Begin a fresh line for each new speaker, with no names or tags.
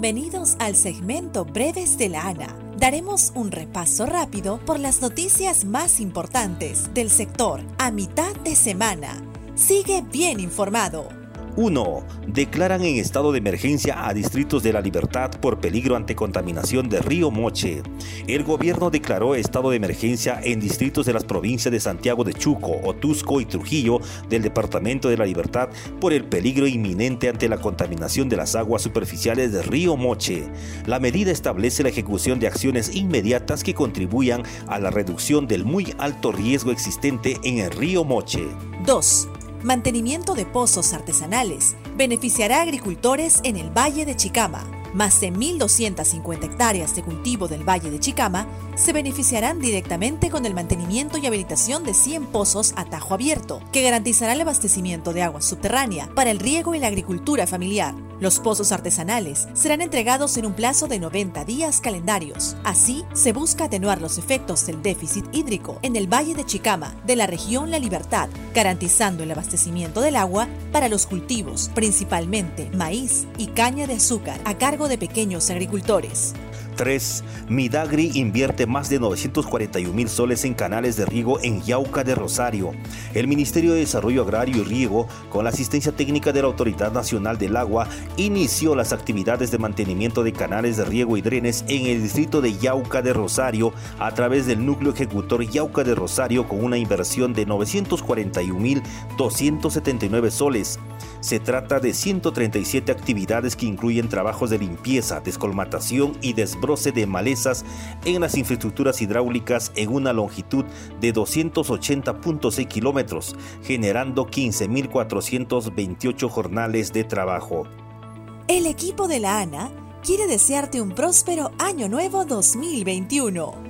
Bienvenidos al segmento Breves de la ANA. Daremos un repaso rápido por las noticias más importantes del sector a mitad de semana. Sigue bien informado.
1. Declaran en estado de emergencia a distritos de la libertad por peligro ante contaminación de río Moche. El gobierno declaró estado de emergencia en distritos de las provincias de Santiago de Chuco, Otusco y Trujillo del departamento de la libertad por el peligro inminente ante la contaminación de las aguas superficiales del río Moche. La medida establece la ejecución de acciones inmediatas que contribuyan a la reducción del muy alto riesgo existente en el río Moche.
2 mantenimiento de pozos artesanales, beneficiará a agricultores en el Valle de Chicama. Más de 1.250 hectáreas de cultivo del Valle de Chicama se beneficiarán directamente con el mantenimiento y habilitación de 100 pozos a tajo abierto, que garantizará el abastecimiento de agua subterránea para el riego y la agricultura familiar. Los pozos artesanales serán entregados en un plazo de 90 días calendarios. Así, se busca atenuar los efectos del déficit hídrico en el Valle de Chicama, de la región La Libertad, garantizando el abastecimiento del agua para los cultivos, principalmente maíz y caña de azúcar, a cargo de pequeños agricultores.
3. Midagri invierte más de 941 mil soles en canales de riego en Yauca de Rosario. El Ministerio de Desarrollo Agrario y Riego, con la asistencia técnica de la Autoridad Nacional del Agua, inició las actividades de mantenimiento de canales de riego y drenes en el distrito de Yauca de Rosario a través del núcleo ejecutor Yauca de Rosario con una inversión de 941 mil 279 soles. Se trata de 137 actividades que incluyen trabajos de limpieza, descolmatación y desbroce de malezas en las infraestructuras hidráulicas en una longitud de 280.6 kilómetros, generando 15.428 jornales de trabajo.
El equipo de la ANA quiere desearte un próspero Año Nuevo 2021.